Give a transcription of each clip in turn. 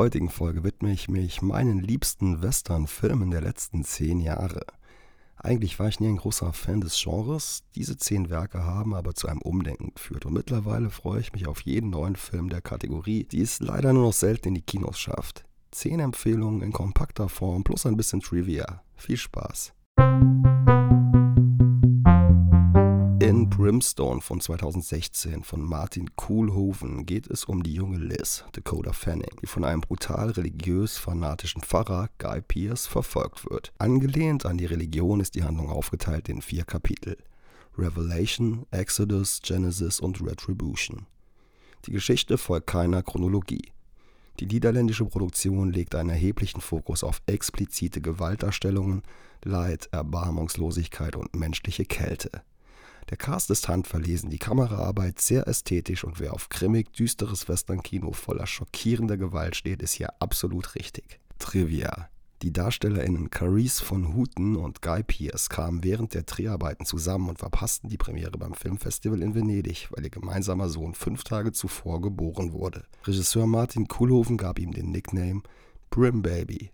Howdy. In der heutigen Folge widme ich mich meinen liebsten Western-Filmen der letzten zehn Jahre. Eigentlich war ich nie ein großer Fan des Genres, diese zehn Werke haben aber zu einem Umdenken geführt und mittlerweile freue ich mich auf jeden neuen Film der Kategorie, die es leider nur noch selten in die Kinos schafft. Zehn Empfehlungen in kompakter Form plus ein bisschen Trivia. Viel Spaß! In Brimstone von 2016 von Martin Koolhoven geht es um die junge Liz, Dakota Fanning, die von einem brutal religiös-fanatischen Pfarrer, Guy Pierce, verfolgt wird. Angelehnt an die Religion ist die Handlung aufgeteilt in vier Kapitel. Revelation, Exodus, Genesis und Retribution. Die Geschichte folgt keiner Chronologie. Die niederländische Produktion legt einen erheblichen Fokus auf explizite Gewaltdarstellungen, Leid, Erbarmungslosigkeit und menschliche Kälte. Der Cast ist handverlesen, die Kameraarbeit sehr ästhetisch und wer auf grimmig düsteres Western-Kino voller schockierender Gewalt steht, ist hier absolut richtig. Trivia. Die DarstellerInnen Carice von Houten und Guy Pearce kamen während der Dreharbeiten zusammen und verpassten die Premiere beim Filmfestival in Venedig, weil ihr gemeinsamer Sohn fünf Tage zuvor geboren wurde. Regisseur Martin Koolhoven gab ihm den Nickname Brim Baby.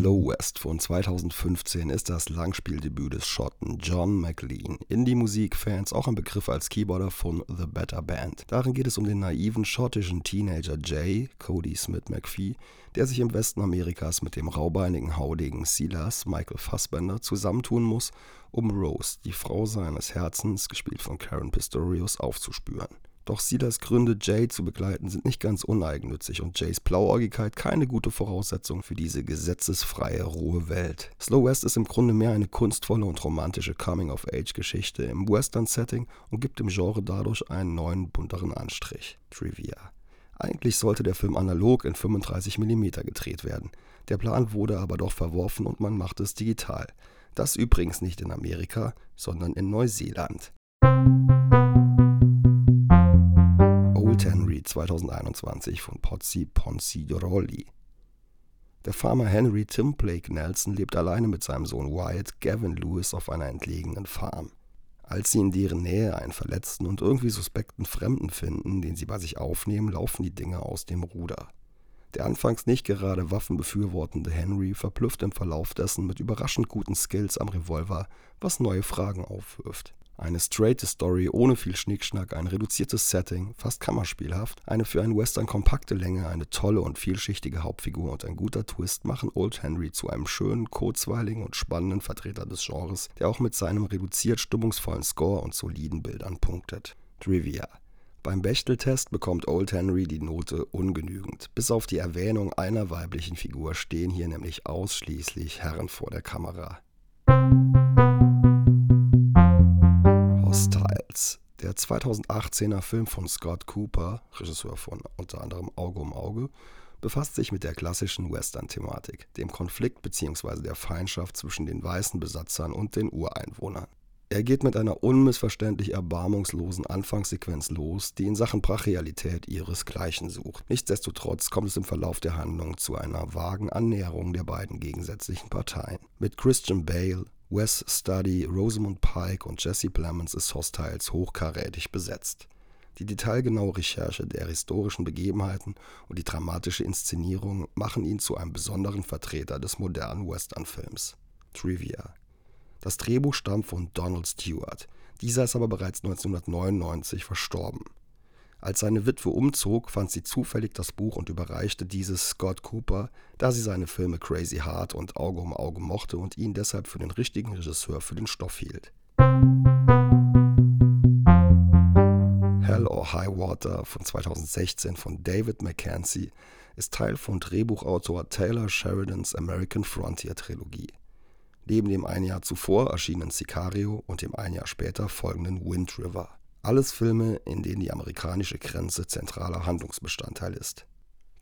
Slow West von 2015 ist das Langspieldebüt des Schotten John McLean. Indie-Musik-Fans auch ein Begriff als Keyboarder von The Better Band. Darin geht es um den naiven schottischen Teenager Jay, Cody Smith McPhee, der sich im Westen Amerikas mit dem raubeinigen, haudigen Silas Michael Fassbender zusammentun muss, um Rose, die Frau seines Herzens, gespielt von Karen Pistorius, aufzuspüren. Doch Silas Gründe, Jay zu begleiten, sind nicht ganz uneigennützig und Jays Blauäugigkeit keine gute Voraussetzung für diese gesetzesfreie, rohe Welt. Slow West ist im Grunde mehr eine kunstvolle und romantische Coming-of-Age-Geschichte im Western-Setting und gibt dem Genre dadurch einen neuen, bunteren Anstrich. Trivia. Eigentlich sollte der Film analog in 35mm gedreht werden. Der Plan wurde aber doch verworfen und man machte es digital. Das übrigens nicht in Amerika, sondern in Neuseeland. 2021 von Pozzi Ponziroli. Der Farmer Henry Tim Blake Nelson lebt alleine mit seinem Sohn Wyatt Gavin Lewis auf einer entlegenen Farm. Als sie in deren Nähe einen verletzten und irgendwie suspekten Fremden finden, den sie bei sich aufnehmen, laufen die Dinge aus dem Ruder. Der anfangs nicht gerade waffenbefürwortende Henry verblüfft im Verlauf dessen mit überraschend guten Skills am Revolver, was neue Fragen aufwirft. Eine straighte Story ohne viel Schnickschnack, ein reduziertes Setting, fast kammerspielhaft, eine für einen Western kompakte Länge, eine tolle und vielschichtige Hauptfigur und ein guter Twist machen Old Henry zu einem schönen, kurzweiligen und spannenden Vertreter des Genres, der auch mit seinem reduziert stimmungsvollen Score und soliden Bildern punktet. Trivia beim Bechteltest bekommt Old Henry die Note ungenügend. Bis auf die Erwähnung einer weiblichen Figur stehen hier nämlich ausschließlich Herren vor der Kamera. Hostiles, der 2018er Film von Scott Cooper, Regisseur von unter anderem Auge um Auge, befasst sich mit der klassischen Western-Thematik, dem Konflikt bzw. der Feindschaft zwischen den weißen Besatzern und den Ureinwohnern. Er geht mit einer unmissverständlich erbarmungslosen Anfangssequenz los, die in Sachen Brachialität ihresgleichen sucht. Nichtsdestotrotz kommt es im Verlauf der Handlung zu einer vagen Annäherung der beiden gegensätzlichen Parteien. Mit Christian Bale, Wes Study, Rosamund Pike und Jesse Plemons ist Hostiles hochkarätig besetzt. Die detailgenaue Recherche der historischen Begebenheiten und die dramatische Inszenierung machen ihn zu einem besonderen Vertreter des modernen Westernfilms. Trivia das Drehbuch stammt von Donald Stewart. Dieser ist aber bereits 1999 verstorben. Als seine Witwe umzog, fand sie zufällig das Buch und überreichte dieses Scott Cooper, da sie seine Filme Crazy Heart und Auge um Auge mochte und ihn deshalb für den richtigen Regisseur für den Stoff hielt. Hell or High Water von 2016 von David Mackenzie ist Teil von Drehbuchautor Taylor Sheridans American Frontier Trilogie neben dem ein Jahr zuvor erschienenen Sicario und dem ein Jahr später folgenden Wind River. Alles Filme, in denen die amerikanische Grenze zentraler Handlungsbestandteil ist.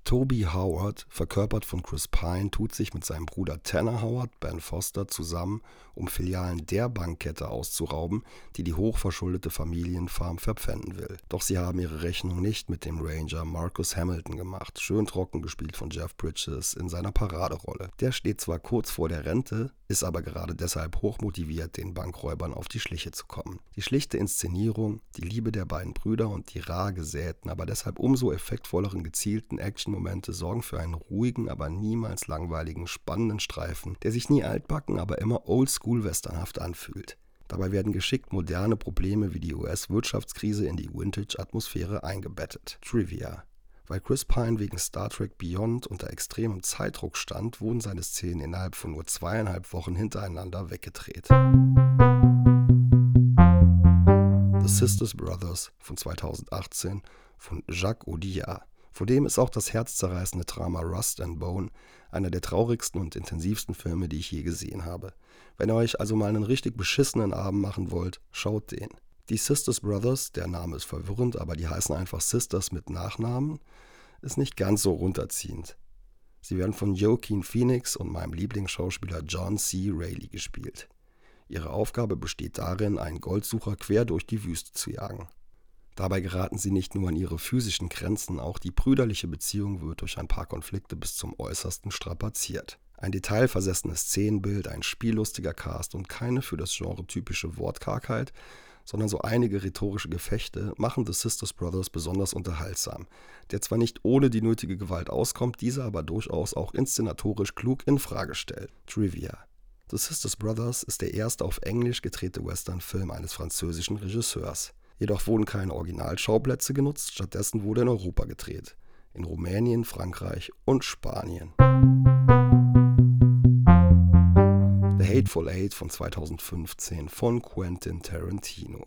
Toby Howard, verkörpert von Chris Pine, tut sich mit seinem Bruder Tanner Howard, Ben Foster, zusammen, um Filialen der Bankkette auszurauben, die die hochverschuldete Familienfarm verpfänden will. Doch sie haben ihre Rechnung nicht mit dem Ranger Marcus Hamilton gemacht, schön trocken gespielt von Jeff Bridges in seiner Paraderolle. Der steht zwar kurz vor der Rente, ist aber gerade deshalb hochmotiviert, den Bankräubern auf die Schliche zu kommen. Die schlichte Inszenierung, die Liebe der beiden Brüder und die rar gesäten, aber deshalb umso effektvolleren gezielten Actionmomente sorgen für einen ruhigen, aber niemals langweiligen, spannenden Streifen, der sich nie altbacken, aber immer oldschool-westernhaft anfühlt. Dabei werden geschickt moderne Probleme wie die US-Wirtschaftskrise in die Vintage-Atmosphäre eingebettet. Trivia. Weil Chris Pine wegen Star Trek Beyond unter extremem Zeitdruck stand, wurden seine Szenen innerhalb von nur zweieinhalb Wochen hintereinander weggedreht. The Sisters Brothers von 2018 von Jacques Audiard. Vor dem ist auch das herzzerreißende Drama Rust and Bone einer der traurigsten und intensivsten Filme, die ich je gesehen habe. Wenn ihr euch also mal einen richtig beschissenen Abend machen wollt, schaut den. Die Sisters Brothers, der Name ist verwirrend, aber die heißen einfach Sisters mit Nachnamen, ist nicht ganz so runterziehend. Sie werden von Joaquin Phoenix und meinem Lieblingsschauspieler John C. Reilly gespielt. Ihre Aufgabe besteht darin, einen Goldsucher quer durch die Wüste zu jagen. Dabei geraten sie nicht nur an ihre physischen Grenzen, auch die brüderliche Beziehung wird durch ein paar Konflikte bis zum Äußersten strapaziert. Ein detailversessenes Szenenbild, ein spiellustiger Cast und keine für das Genre typische Wortkargheit sondern so einige rhetorische Gefechte machen The Sisters Brothers besonders unterhaltsam, der zwar nicht ohne die nötige Gewalt auskommt, diese aber durchaus auch inszenatorisch klug in Frage stellt. Trivia The Sisters Brothers ist der erste auf Englisch gedrehte Western-Film eines französischen Regisseurs. Jedoch wurden keine Originalschauplätze genutzt, stattdessen wurde in Europa gedreht. In Rumänien, Frankreich und Spanien. Hateful Eight von 2015 von Quentin Tarantino.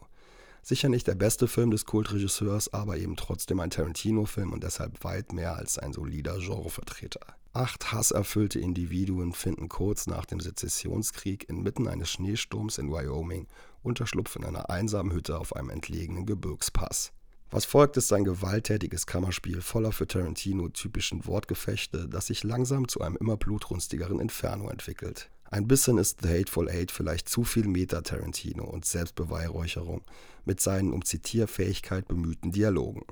Sicher nicht der beste Film des Kultregisseurs, aber eben trotzdem ein Tarantino-Film und deshalb weit mehr als ein solider Genrevertreter. Acht hasserfüllte Individuen finden kurz nach dem Sezessionskrieg inmitten eines Schneesturms in Wyoming Unterschlupf in einer einsamen Hütte auf einem entlegenen Gebirgspass. Was folgt, ist ein gewalttätiges Kammerspiel voller für Tarantino typischen Wortgefechte, das sich langsam zu einem immer blutrünstigeren Inferno entwickelt. Ein bisschen ist The Hateful Eight vielleicht zu viel Meta-Tarantino und Selbstbeweihräucherung mit seinen um Zitierfähigkeit bemühten Dialogen.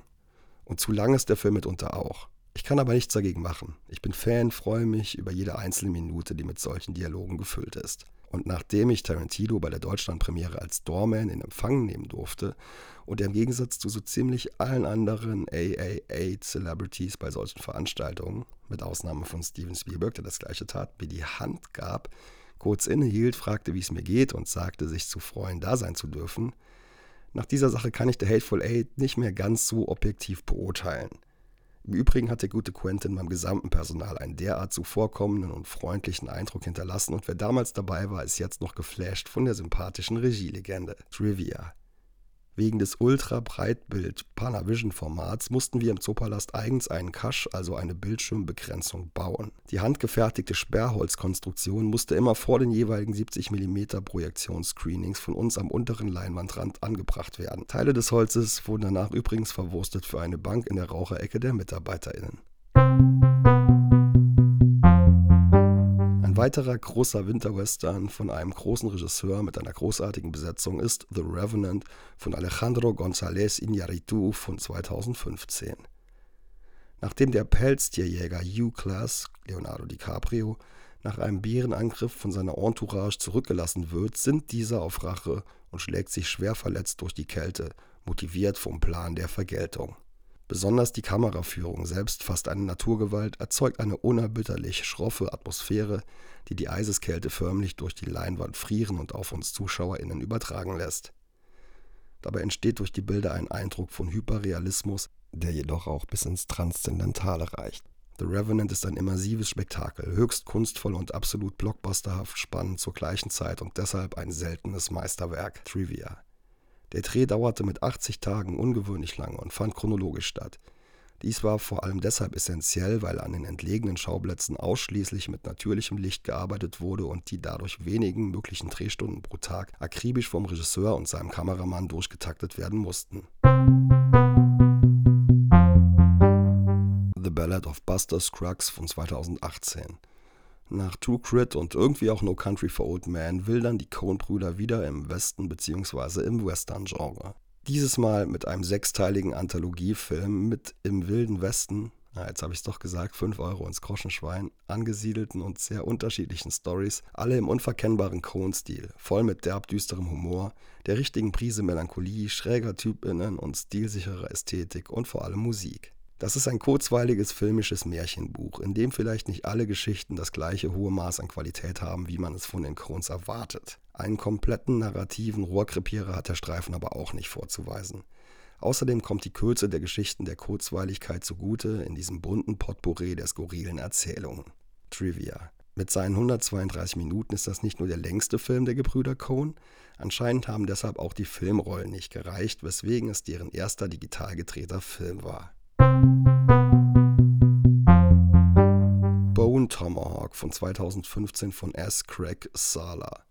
Und zu lang ist der Film mitunter auch. Ich kann aber nichts dagegen machen. Ich bin Fan, freue mich über jede einzelne Minute, die mit solchen Dialogen gefüllt ist. Und nachdem ich Tarantino bei der Deutschlandpremiere als Doorman in Empfang nehmen durfte und er im Gegensatz zu so ziemlich allen anderen AAA-Celebrities bei solchen Veranstaltungen, mit Ausnahme von Steven Spielberg, der das gleiche tat, mir die Hand gab, kurz innehielt, fragte, wie es mir geht und sagte, sich zu freuen, da sein zu dürfen, nach dieser Sache kann ich The Hateful Eight nicht mehr ganz so objektiv beurteilen. Im Übrigen hat der gute Quentin beim gesamten Personal einen derart zuvorkommenden und freundlichen Eindruck hinterlassen und wer damals dabei war, ist jetzt noch geflasht von der sympathischen Regielegende. Trivia. Wegen des Ultra-Breitbild-Panavision-Formats mussten wir im Zoopalast eigens einen Cache, also eine Bildschirmbegrenzung, bauen. Die handgefertigte Sperrholzkonstruktion musste immer vor den jeweiligen 70 mm Projektionsscreenings von uns am unteren Leinwandrand angebracht werden. Teile des Holzes wurden danach übrigens verwurstet für eine Bank in der Raucherecke der MitarbeiterInnen weiterer großer Winterwestern von einem großen Regisseur mit einer großartigen Besetzung ist The Revenant von Alejandro González Iñárritu von 2015. Nachdem der Pelztierjäger U-Class, Leonardo DiCaprio, nach einem Bärenangriff von seiner Entourage zurückgelassen wird, sinnt dieser auf Rache und schlägt sich schwer verletzt durch die Kälte, motiviert vom Plan der Vergeltung. Besonders die Kameraführung, selbst fast eine Naturgewalt, erzeugt eine unerbitterlich schroffe Atmosphäre, die die Eiseskälte förmlich durch die Leinwand frieren und auf uns ZuschauerInnen übertragen lässt. Dabei entsteht durch die Bilder ein Eindruck von Hyperrealismus, der jedoch auch bis ins Transzendentale reicht. The Revenant ist ein immersives Spektakel, höchst kunstvoll und absolut blockbusterhaft spannend zur gleichen Zeit und deshalb ein seltenes Meisterwerk. Trivia. Der Dreh dauerte mit 80 Tagen ungewöhnlich lange und fand chronologisch statt. Dies war vor allem deshalb essentiell, weil an den entlegenen Schauplätzen ausschließlich mit natürlichem Licht gearbeitet wurde und die dadurch wenigen möglichen Drehstunden pro Tag akribisch vom Regisseur und seinem Kameramann durchgetaktet werden mussten. The Ballad of Buster Scruggs von 2018 nach True Crit und irgendwie auch No Country for Old Men wildern die Coen-Brüder wieder im Westen bzw. im Western-Genre. Dieses Mal mit einem sechsteiligen Anthologiefilm mit Im Wilden Westen, ja, jetzt habe ich es doch gesagt, 5 Euro ins Groschenschwein, angesiedelten und sehr unterschiedlichen Stories, alle im unverkennbaren Cohn-Stil, voll mit derb düsterem Humor, der richtigen Prise Melancholie, schräger Typinnen und stilsicherer Ästhetik und vor allem Musik. Das ist ein kurzweiliges filmisches Märchenbuch, in dem vielleicht nicht alle Geschichten das gleiche hohe Maß an Qualität haben, wie man es von den Coens erwartet. Einen kompletten narrativen Rohrkrepierer hat der Streifen aber auch nicht vorzuweisen. Außerdem kommt die Kürze der Geschichten der Kurzweiligkeit zugute in diesem bunten Potpourri der skurrilen Erzählungen. Trivia. Mit seinen 132 Minuten ist das nicht nur der längste Film der Gebrüder Cohn, anscheinend haben deshalb auch die Filmrollen nicht gereicht, weswegen es deren erster digital gedrehter Film war. Bone Tomahawk von 2015 von S. Craig Sala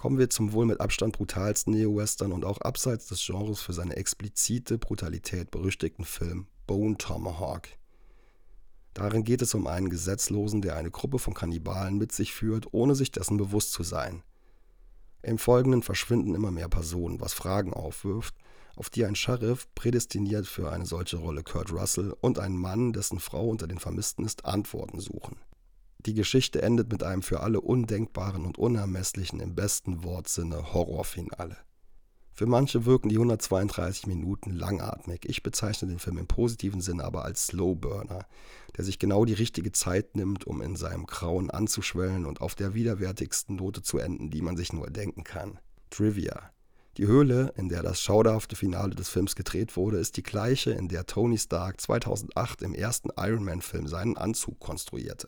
kommen wir zum wohl mit Abstand brutalsten Neo-Western und auch abseits des Genres für seine explizite Brutalität berüchtigten Film Bone Tomahawk. Darin geht es um einen Gesetzlosen, der eine Gruppe von Kannibalen mit sich führt, ohne sich dessen bewusst zu sein. Im Folgenden verschwinden immer mehr Personen, was Fragen aufwirft, auf die ein Sheriff, prädestiniert für eine solche Rolle Kurt Russell, und ein Mann, dessen Frau unter den Vermissten ist, Antworten suchen. Die Geschichte endet mit einem für alle undenkbaren und unermesslichen im besten Wortsinne Horrorfinale. Für manche wirken die 132 Minuten langatmig. Ich bezeichne den Film im positiven Sinne aber als Slowburner, der sich genau die richtige Zeit nimmt, um in seinem Grauen anzuschwellen und auf der widerwärtigsten Note zu enden, die man sich nur denken kann. Trivia. Die Höhle, in der das schauderhafte Finale des Films gedreht wurde, ist die gleiche, in der Tony Stark 2008 im ersten Iron Man-Film seinen Anzug konstruierte.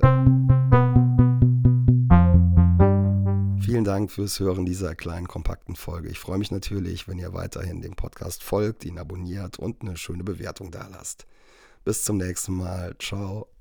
Vielen Dank fürs Hören dieser kleinen, kompakten Folge. Ich freue mich natürlich, wenn ihr weiterhin dem Podcast folgt, ihn abonniert und eine schöne Bewertung da lasst. Bis zum nächsten Mal. Ciao.